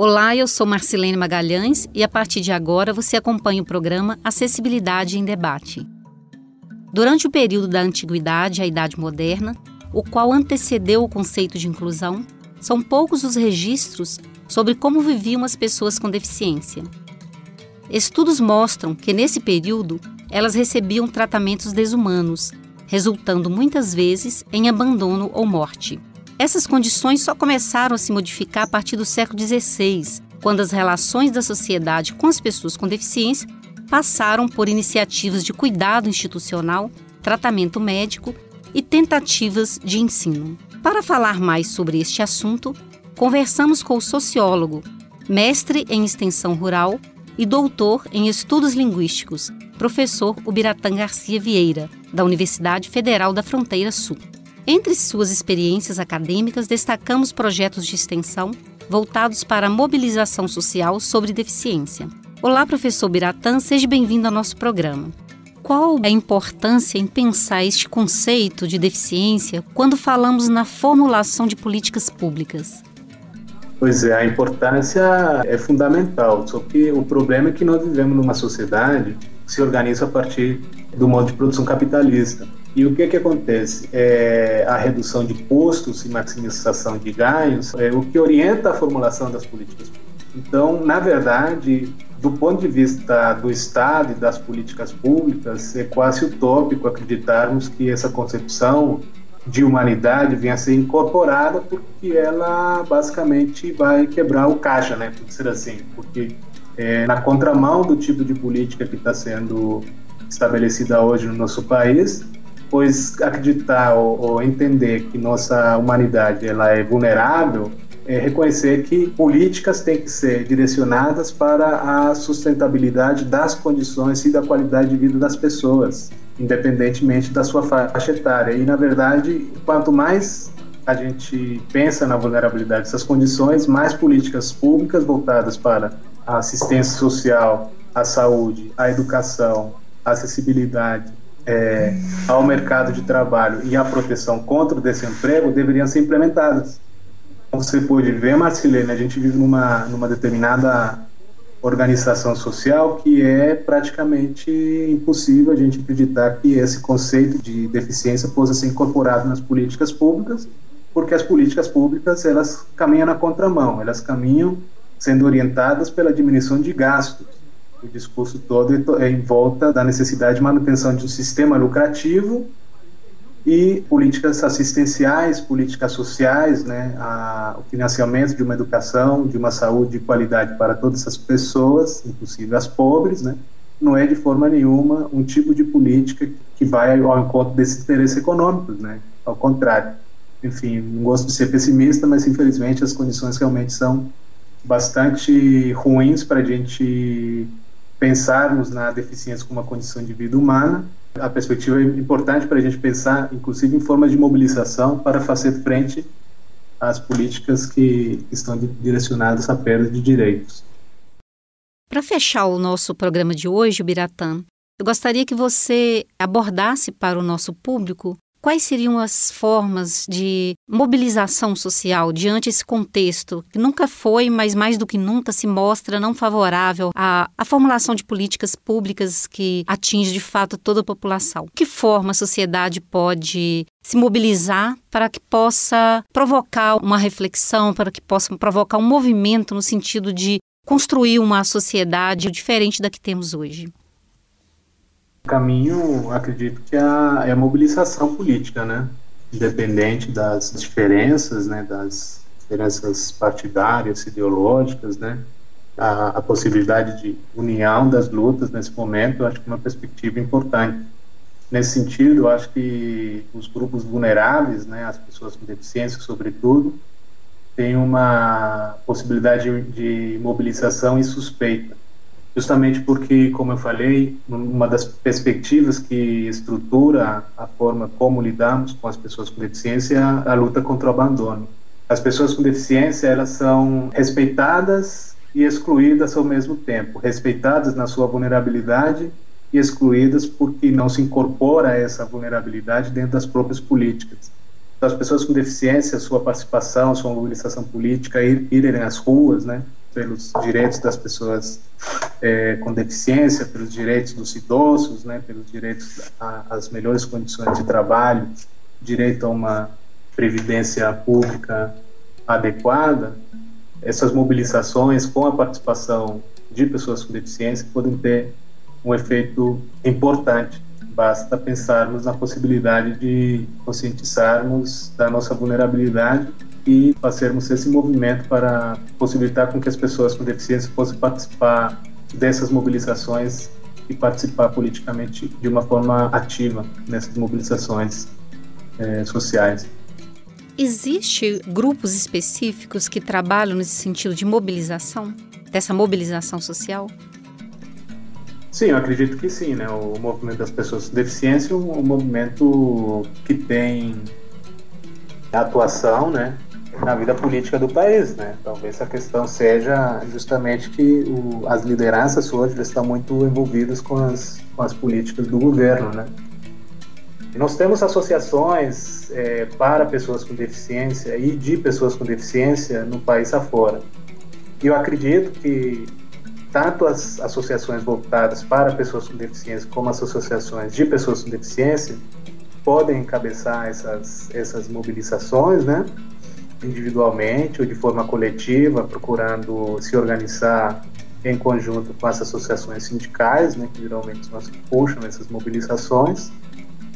Olá, eu sou Marcelene Magalhães e a partir de agora você acompanha o programa Acessibilidade em Debate. Durante o período da Antiguidade à Idade Moderna, o qual antecedeu o conceito de inclusão, são poucos os registros sobre como viviam as pessoas com deficiência. Estudos mostram que nesse período elas recebiam tratamentos desumanos, resultando muitas vezes em abandono ou morte. Essas condições só começaram a se modificar a partir do século XVI, quando as relações da sociedade com as pessoas com deficiência passaram por iniciativas de cuidado institucional, tratamento médico e tentativas de ensino. Para falar mais sobre este assunto, conversamos com o sociólogo, mestre em extensão rural e doutor em estudos linguísticos, professor Ubiratã Garcia Vieira, da Universidade Federal da Fronteira Sul. Entre suas experiências acadêmicas, destacamos projetos de extensão voltados para a mobilização social sobre deficiência. Olá, professor Biratã, seja bem-vindo ao nosso programa. Qual a importância em pensar este conceito de deficiência quando falamos na formulação de políticas públicas? Pois é, a importância é fundamental, só que o problema é que nós vivemos numa sociedade que se organiza a partir do modo de produção capitalista. E o que que acontece? É, a redução de custos e maximização de ganhos é o que orienta a formulação das políticas públicas. Então, na verdade, do ponto de vista do Estado e das políticas públicas, é quase utópico acreditarmos que essa concepção de humanidade venha a ser incorporada, porque ela basicamente vai quebrar o caixa, né, por dizer assim, porque é, na contramão do tipo de política que está sendo estabelecida hoje no nosso país, pois acreditar ou, ou, entender que nossa humanidade ela é vulnerável é reconhecer que políticas têm que ser direcionadas para a sustentabilidade das condições e da qualidade de vida das pessoas, independentemente da sua faixa etária. E, na verdade, quanto mais a gente pensa na vulnerabilidade dessas condições, mais políticas públicas voltadas para a assistência social, a saúde, a educação, a acessibilidade, é, ao mercado de trabalho e à proteção contra o desemprego deveriam ser implementadas. Como você pode ver, Marcilene, a gente vive numa, numa determinada organização social que é praticamente impossível a gente acreditar que esse conceito de deficiência possa ser incorporado nas políticas públicas, porque as políticas públicas elas caminham na contramão, elas caminham sendo orientadas pela diminuição de gastos o discurso todo é em volta da necessidade de manutenção de um sistema lucrativo e políticas assistenciais, políticas sociais, né, a, o financiamento de uma educação, de uma saúde de qualidade para todas as pessoas, inclusive as pobres, né, não é de forma nenhuma um tipo de política que vai ao encontro desses interesses econômicos, né, ao contrário. Enfim, não gosto de ser pessimista, mas infelizmente as condições realmente são bastante ruins para a gente pensarmos na deficiência como uma condição de vida humana. A perspectiva é importante para a gente pensar, inclusive, em formas de mobilização para fazer frente às políticas que estão direcionadas à perda de direitos. Para fechar o nosso programa de hoje, Biratã, eu gostaria que você abordasse para o nosso público Quais seriam as formas de mobilização social diante desse contexto que nunca foi, mas mais do que nunca se mostra não favorável à, à formulação de políticas públicas que atinge de fato toda a população? Que forma a sociedade pode se mobilizar para que possa provocar uma reflexão, para que possa provocar um movimento no sentido de construir uma sociedade diferente da que temos hoje? Caminho, acredito que é a, é a mobilização política, né? Independente das diferenças, né? Das diferenças partidárias, ideológicas, né? A, a, possibilidade de união das lutas nesse momento, acho que é uma perspectiva importante. Nesse sentido, eu acho que os grupos vulneráveis, né, as pessoas com deficiência, sobretudo, têm uma possibilidade de, de mobilização insuspeita justamente porque, como eu falei, uma das perspectivas que estrutura a forma como lidamos com as pessoas com deficiência é a, luta contra o abandono. As pessoas com deficiência, elas são respeitadas e excluídas ao mesmo tempo, respeitadas na sua vulnerabilidade e excluídas porque não se incorpora essa vulnerabilidade dentro das próprias políticas. Então, as pessoas com deficiência, sua participação, sua mobilização política, ir, irem às ruas, né, pelos direitos das pessoas é, com deficiência, pelos direitos dos idosos, né, pelos direitos às melhores condições de trabalho, direito a uma previdência pública adequada, essas mobilizações com a participação de pessoas com deficiência podem ter um efeito importante. Basta pensarmos na possibilidade de conscientizarmos da nossa vulnerabilidade e fazermos esse movimento para possibilitar com que as pessoas com deficiência possam participar dessas mobilizações e participar politicamente de uma forma ativa nessas mobilizações eh, sociais. Existe grupos específicos que trabalham nesse sentido de mobilização, dessa mobilização social? Sim, eu acredito que sim, né? O movimento das pessoas com deficiência é um movimento que tem atuação, né? Na vida política do país, né? Talvez a questão seja justamente que o, as lideranças hoje estão muito envolvidas com as, com as políticas do governo, né? Nós temos associações é, para pessoas com deficiência e de pessoas com deficiência no país afora. E eu acredito que tanto as associações voltadas para pessoas com deficiência como as associações de pessoas com deficiência podem encabeçar essas, essas mobilizações, né? Individualmente ou de forma coletiva, procurando se organizar em conjunto com as associações sindicais, né, que geralmente são as que puxam essas mobilizações,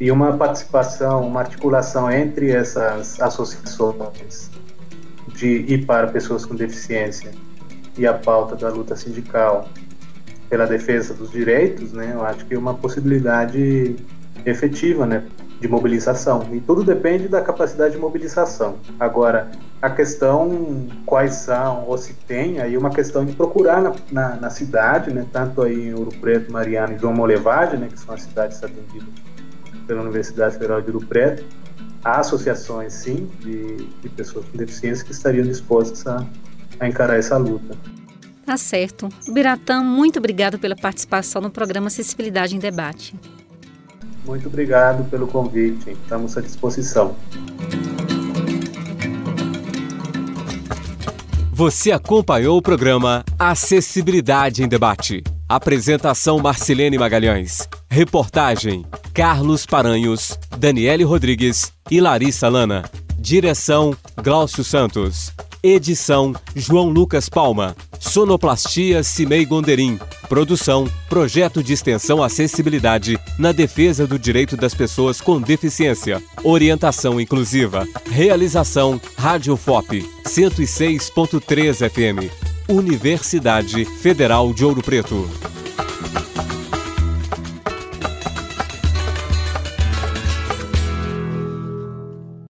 e uma participação, uma articulação entre essas associações de e para pessoas com deficiência e a pauta da luta sindical pela defesa dos direitos, né, eu acho que é uma possibilidade efetiva, né, de mobilização. E tudo depende da capacidade de mobilização. Agora, a questão quais são ou se tem, aí uma questão de procurar na, na, na cidade, né, tanto aí em Ouro Preto, Mariana e João Molevade, né, que são as cidades atendidas pela Universidade Federal de Ouro Preto, há associações, sim, de, de pessoas com deficiência que estariam dispostas a a encarar essa luta. Tá certo. Biratã, muito obrigado pela participação no programa Acessibilidade em Debate. Muito obrigado pelo convite. Estamos à disposição. Você acompanhou o programa Acessibilidade em Debate. Apresentação Marcelene Magalhães. Reportagem Carlos Paranhos, Daniele Rodrigues e Larissa Lana. Direção Glaucio Santos. Edição João Lucas Palma. Sonoplastia Cimei Gonderim. Produção Projeto de Extensão Acessibilidade na defesa do direito das pessoas com deficiência. Orientação inclusiva. Realização Rádio FOP 106.3 FM. Universidade Federal de Ouro Preto.